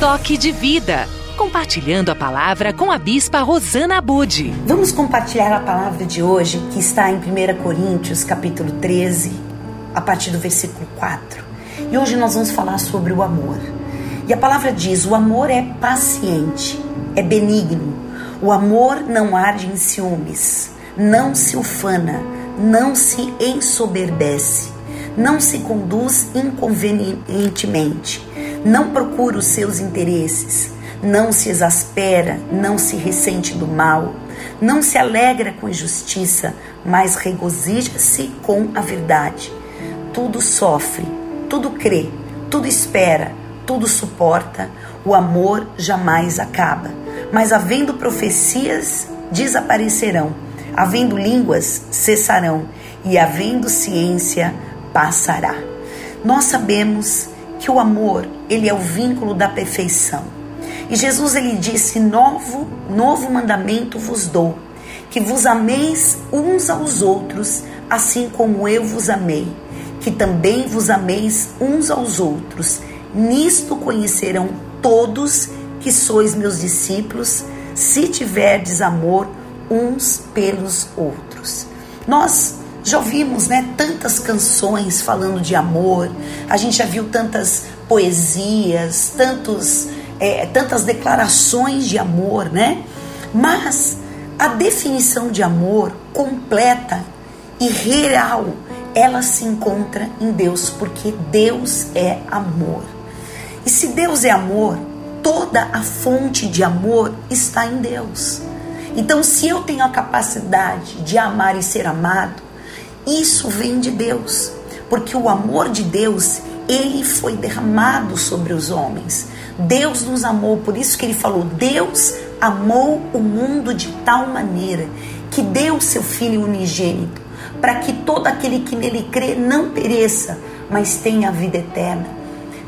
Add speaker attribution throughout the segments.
Speaker 1: Toque de Vida. Compartilhando a palavra com a Bispa Rosana Abude.
Speaker 2: Vamos compartilhar a palavra de hoje que está em 1 Coríntios, capítulo 13, a partir do versículo 4. E hoje nós vamos falar sobre o amor. E a palavra diz: o amor é paciente, é benigno. O amor não arde em ciúmes, não se ufana, não se ensoberbece, não se conduz inconvenientemente não procura os seus interesses, não se exaspera, não se ressente do mal, não se alegra com injustiça, mas regozija-se com a verdade. Tudo sofre, tudo crê, tudo espera, tudo suporta, o amor jamais acaba. Mas havendo profecias, desaparecerão, havendo línguas, cessarão, e havendo ciência, passará. Nós sabemos que o amor, ele é o vínculo da perfeição. E Jesus ele disse: "Novo, novo mandamento vos dou, que vos ameis uns aos outros, assim como eu vos amei, que também vos ameis uns aos outros. Nisto conhecerão todos que sois meus discípulos, se tiverdes amor uns pelos outros." Nós já ouvimos, né, tantas canções falando de amor, a gente já viu tantas poesias, tantos, é, tantas declarações de amor, né? Mas a definição de amor completa e real, ela se encontra em Deus, porque Deus é amor. E se Deus é amor, toda a fonte de amor está em Deus. Então, se eu tenho a capacidade de amar e ser amado, isso vem de Deus, porque o amor de Deus, ele foi derramado sobre os homens. Deus nos amou, por isso que ele falou: Deus amou o mundo de tal maneira que deu seu filho unigênito, para que todo aquele que nele crê não pereça, mas tenha a vida eterna.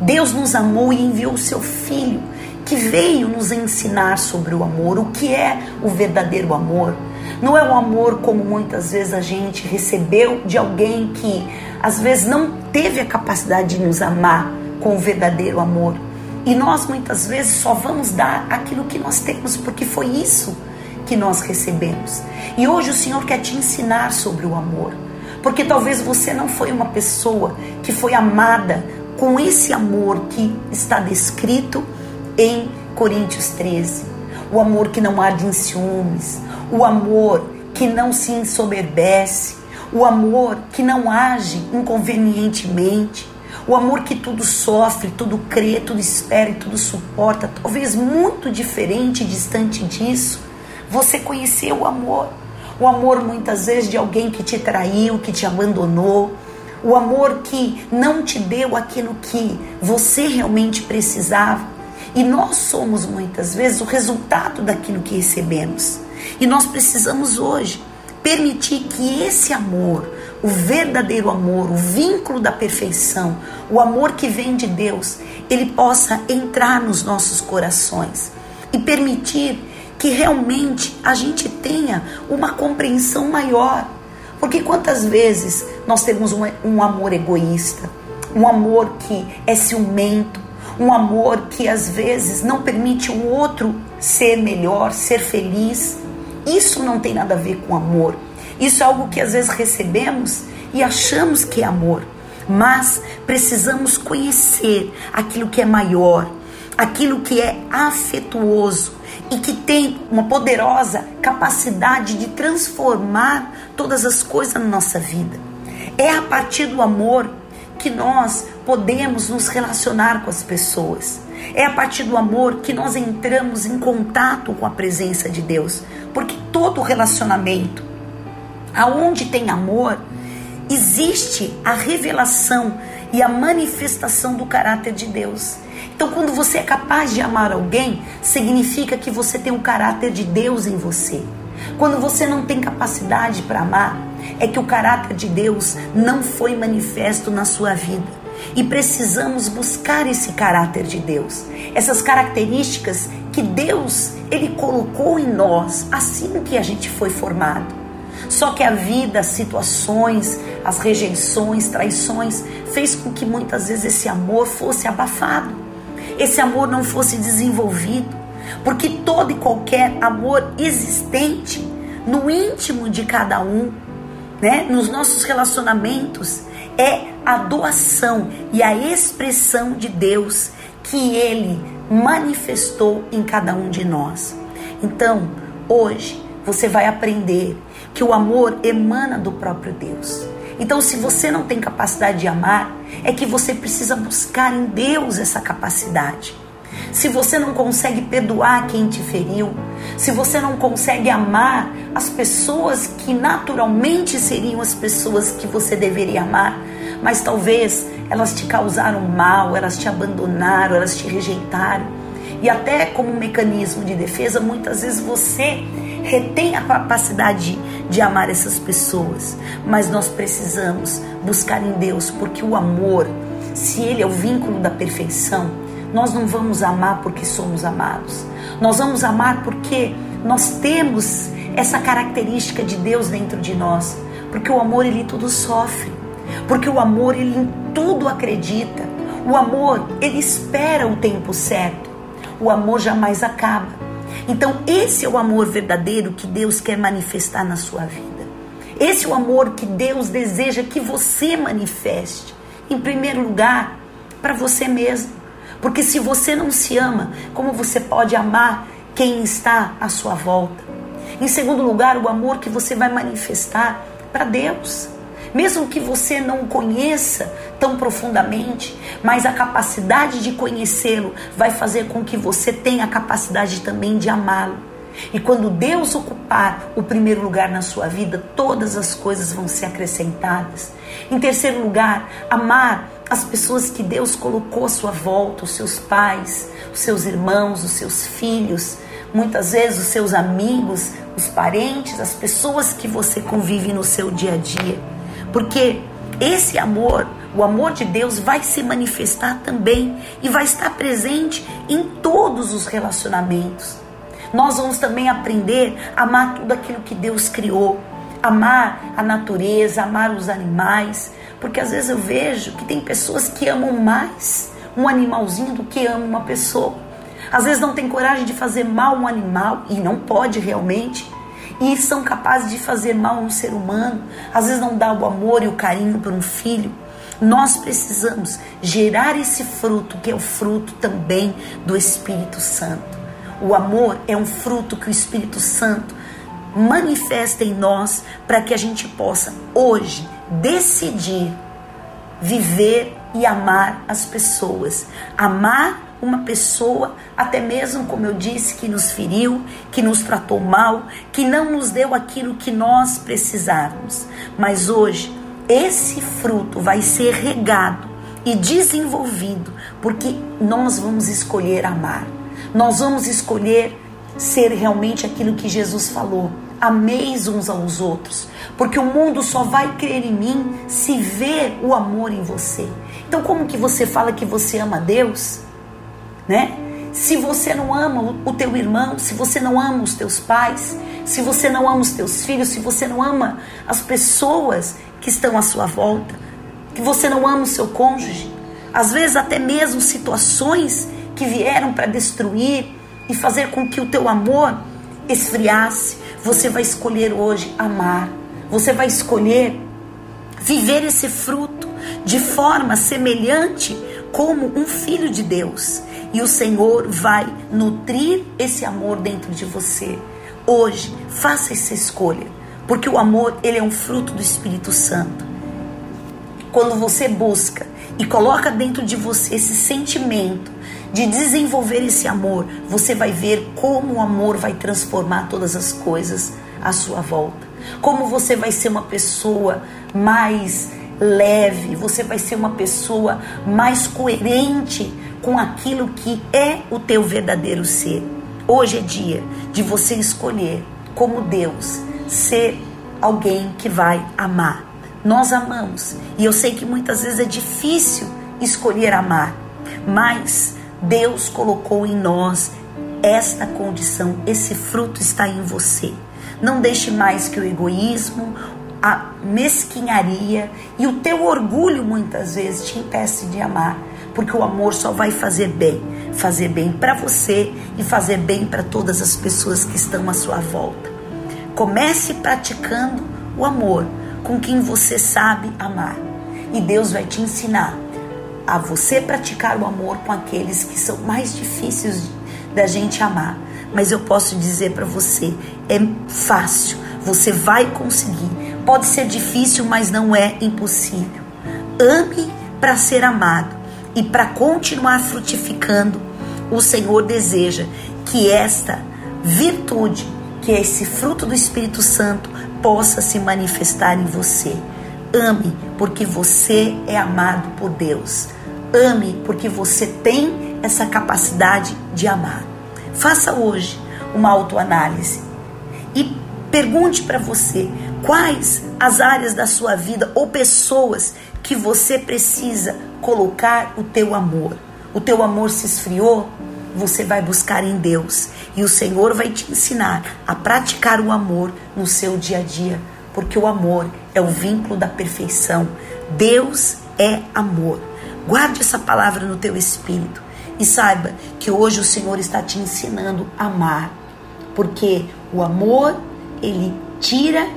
Speaker 2: Deus nos amou e enviou o seu filho, que veio nos ensinar sobre o amor, o que é o verdadeiro amor não é um amor como muitas vezes a gente recebeu de alguém que às vezes não teve a capacidade de nos amar com o verdadeiro amor. E nós muitas vezes só vamos dar aquilo que nós temos, porque foi isso que nós recebemos. E hoje o Senhor quer te ensinar sobre o amor. Porque talvez você não foi uma pessoa que foi amada com esse amor que está descrito em Coríntios 13. O amor que não arde em ciúmes, o amor que não se ensoberbece, o amor que não age inconvenientemente, o amor que tudo sofre, tudo crê, tudo espera e tudo suporta, talvez muito diferente, distante disso, você conheceu o amor. O amor muitas vezes de alguém que te traiu, que te abandonou, o amor que não te deu aquilo que você realmente precisava. E nós somos muitas vezes o resultado daquilo que recebemos. E nós precisamos hoje permitir que esse amor, o verdadeiro amor, o vínculo da perfeição, o amor que vem de Deus, ele possa entrar nos nossos corações e permitir que realmente a gente tenha uma compreensão maior. Porque quantas vezes nós temos um, um amor egoísta, um amor que é ciumento, um amor que às vezes não permite o outro ser melhor, ser feliz. Isso não tem nada a ver com amor. Isso é algo que às vezes recebemos e achamos que é amor. Mas precisamos conhecer aquilo que é maior, aquilo que é afetuoso e que tem uma poderosa capacidade de transformar todas as coisas na nossa vida. É a partir do amor que nós podemos nos relacionar com as pessoas. É a partir do amor que nós entramos em contato com a presença de Deus. Porque todo relacionamento, aonde tem amor, existe a revelação e a manifestação do caráter de Deus. Então, quando você é capaz de amar alguém, significa que você tem o caráter de Deus em você. Quando você não tem capacidade para amar, é que o caráter de Deus não foi manifesto na sua vida. E precisamos buscar esse caráter de Deus, essas características que Deus ele colocou em nós assim que a gente foi formado. Só que a vida, as situações, as rejeições, traições fez com que muitas vezes esse amor fosse abafado. esse amor não fosse desenvolvido, porque todo e qualquer amor existente no íntimo de cada um, né, nos nossos relacionamentos, é a doação e a expressão de Deus que ele manifestou em cada um de nós. Então, hoje você vai aprender que o amor emana do próprio Deus. Então, se você não tem capacidade de amar, é que você precisa buscar em Deus essa capacidade. Se você não consegue perdoar quem te feriu, se você não consegue amar as pessoas que naturalmente seriam as pessoas que você deveria amar, mas talvez elas te causaram mal, elas te abandonaram, elas te rejeitaram. E até como mecanismo de defesa, muitas vezes você retém a capacidade de, de amar essas pessoas. Mas nós precisamos buscar em Deus, porque o amor, se ele é o vínculo da perfeição, nós não vamos amar porque somos amados. Nós vamos amar porque nós temos essa característica de Deus dentro de nós. Porque o amor, ele tudo sofre. Porque o amor, ele em tudo acredita. O amor, ele espera o tempo certo. O amor jamais acaba. Então, esse é o amor verdadeiro que Deus quer manifestar na sua vida. Esse é o amor que Deus deseja que você manifeste. Em primeiro lugar, para você mesmo. Porque se você não se ama, como você pode amar quem está à sua volta? Em segundo lugar, o amor que você vai manifestar para Deus mesmo que você não o conheça tão profundamente, mas a capacidade de conhecê-lo vai fazer com que você tenha a capacidade também de amá-lo. E quando Deus ocupar o primeiro lugar na sua vida, todas as coisas vão ser acrescentadas. Em terceiro lugar, amar as pessoas que Deus colocou à sua volta, os seus pais, os seus irmãos, os seus filhos, muitas vezes os seus amigos, os parentes, as pessoas que você convive no seu dia a dia. Porque esse amor, o amor de Deus, vai se manifestar também e vai estar presente em todos os relacionamentos. Nós vamos também aprender a amar tudo aquilo que Deus criou, amar a natureza, amar os animais, porque às vezes eu vejo que tem pessoas que amam mais um animalzinho do que amam uma pessoa. Às vezes não tem coragem de fazer mal a um animal e não pode realmente e são capazes de fazer mal a um ser humano, às vezes não dá o amor e o carinho para um filho. Nós precisamos gerar esse fruto, que é o fruto também do Espírito Santo. O amor é um fruto que o Espírito Santo manifesta em nós para que a gente possa hoje decidir viver e amar as pessoas. Amar uma pessoa, até mesmo, como eu disse, que nos feriu, que nos tratou mal, que não nos deu aquilo que nós precisávamos. Mas hoje, esse fruto vai ser regado e desenvolvido, porque nós vamos escolher amar. Nós vamos escolher ser realmente aquilo que Jesus falou. Ameis uns aos outros, porque o mundo só vai crer em mim se ver o amor em você. Então, como que você fala que você ama Deus né? Se você não ama o teu irmão, se você não ama os teus pais, se você não ama os teus filhos, se você não ama as pessoas que estão à sua volta, que você não ama o seu cônjuge, às vezes até mesmo situações que vieram para destruir e fazer com que o teu amor esfriasse, você vai escolher hoje amar. Você vai escolher viver esse fruto de forma semelhante como um filho de Deus e o Senhor vai nutrir esse amor dentro de você. Hoje, faça essa escolha, porque o amor, ele é um fruto do Espírito Santo. Quando você busca e coloca dentro de você esse sentimento de desenvolver esse amor, você vai ver como o amor vai transformar todas as coisas à sua volta. Como você vai ser uma pessoa mais leve, você vai ser uma pessoa mais coerente com aquilo que é o teu verdadeiro ser. Hoje é dia de você escolher, como Deus, ser alguém que vai amar. Nós amamos e eu sei que muitas vezes é difícil escolher amar, mas Deus colocou em nós esta condição, esse fruto está em você. Não deixe mais que o egoísmo, a mesquinharia e o teu orgulho muitas vezes te impeça de amar porque o amor só vai fazer bem, fazer bem para você e fazer bem para todas as pessoas que estão à sua volta. Comece praticando o amor com quem você sabe amar, e Deus vai te ensinar a você praticar o amor com aqueles que são mais difíceis da gente amar. Mas eu posso dizer para você, é fácil, você vai conseguir. Pode ser difícil, mas não é impossível. Ame para ser amado e para continuar frutificando. O Senhor deseja que esta virtude, que esse fruto do Espírito Santo possa se manifestar em você. Ame porque você é amado por Deus. Ame porque você tem essa capacidade de amar. Faça hoje uma autoanálise e pergunte para você quais as áreas da sua vida ou pessoas que você precisa colocar o teu amor. O teu amor se esfriou, você vai buscar em Deus e o Senhor vai te ensinar a praticar o amor no seu dia a dia, porque o amor é o vínculo da perfeição. Deus é amor. Guarde essa palavra no teu espírito e saiba que hoje o Senhor está te ensinando a amar, porque o amor ele tira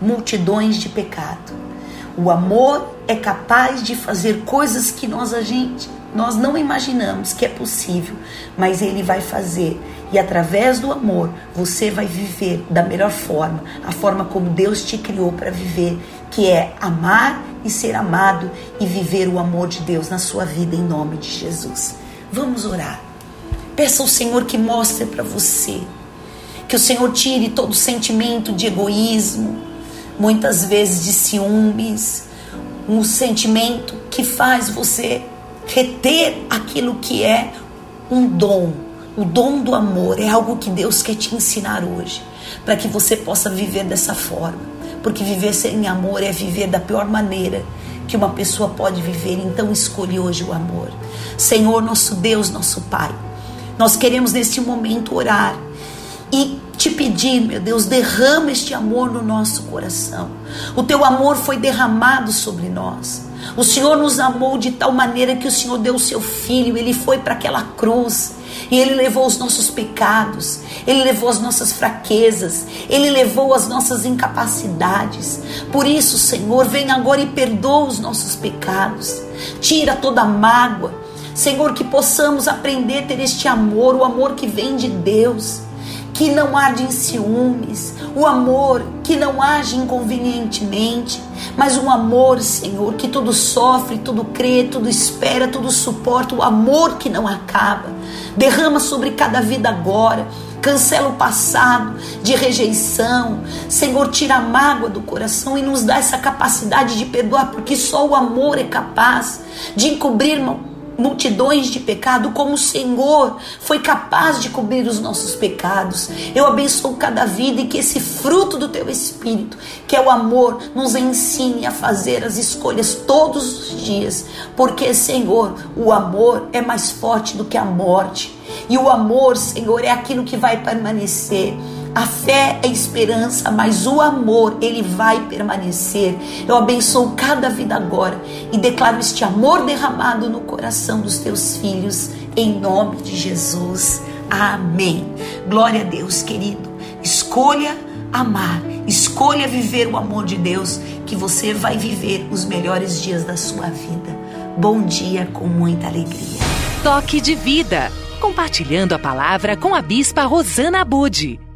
Speaker 2: multidões de pecado. O amor é capaz de fazer coisas que nós a gente nós não imaginamos que é possível, mas ele vai fazer. E através do amor, você vai viver da melhor forma, a forma como Deus te criou para viver, que é amar e ser amado e viver o amor de Deus na sua vida em nome de Jesus. Vamos orar. Peça ao Senhor que mostre para você, que o Senhor tire todo sentimento de egoísmo, muitas vezes de ciúmes, um sentimento que faz você reter aquilo que é um dom. O dom do amor é algo que Deus quer te ensinar hoje, para que você possa viver dessa forma. Porque viver sem amor é viver da pior maneira que uma pessoa pode viver. Então escolhe hoje o amor. Senhor, nosso Deus, nosso Pai, nós queremos neste momento orar e te pedir, meu Deus, derrama este amor no nosso coração. O teu amor foi derramado sobre nós. O Senhor nos amou de tal maneira que o Senhor deu o seu filho, ele foi para aquela cruz e ele levou os nossos pecados, ele levou as nossas fraquezas, ele levou as nossas incapacidades. Por isso, Senhor, vem agora e perdoa os nossos pecados, tira toda a mágoa. Senhor, que possamos aprender a ter este amor, o amor que vem de Deus que não arde em ciúmes, o amor que não age inconvenientemente, mas um amor, Senhor, que tudo sofre, tudo crê, tudo espera, tudo suporta, o amor que não acaba. Derrama sobre cada vida agora. Cancela o passado de rejeição. Senhor, tira a mágoa do coração e nos dá essa capacidade de perdoar, porque só o amor é capaz de encobrir multidões de pecado, como o Senhor foi capaz de cobrir os nossos pecados. Eu abençoo cada vida e que esse fruto do teu Espírito, que é o amor, nos ensine a fazer as escolhas todos os dias, porque, Senhor, o amor é mais forte do que a morte. E o amor, Senhor, é aquilo que vai permanecer. A fé é esperança, mas o amor, ele vai permanecer. Eu abençoo cada vida agora e declaro este amor derramado no coração dos teus filhos, em nome de Jesus. Amém. Glória a Deus, querido. Escolha amar, escolha viver o amor de Deus, que você vai viver os melhores dias da sua vida. Bom dia com muita alegria.
Speaker 1: Toque de vida. Compartilhando a palavra com a Bispa Rosana Bude.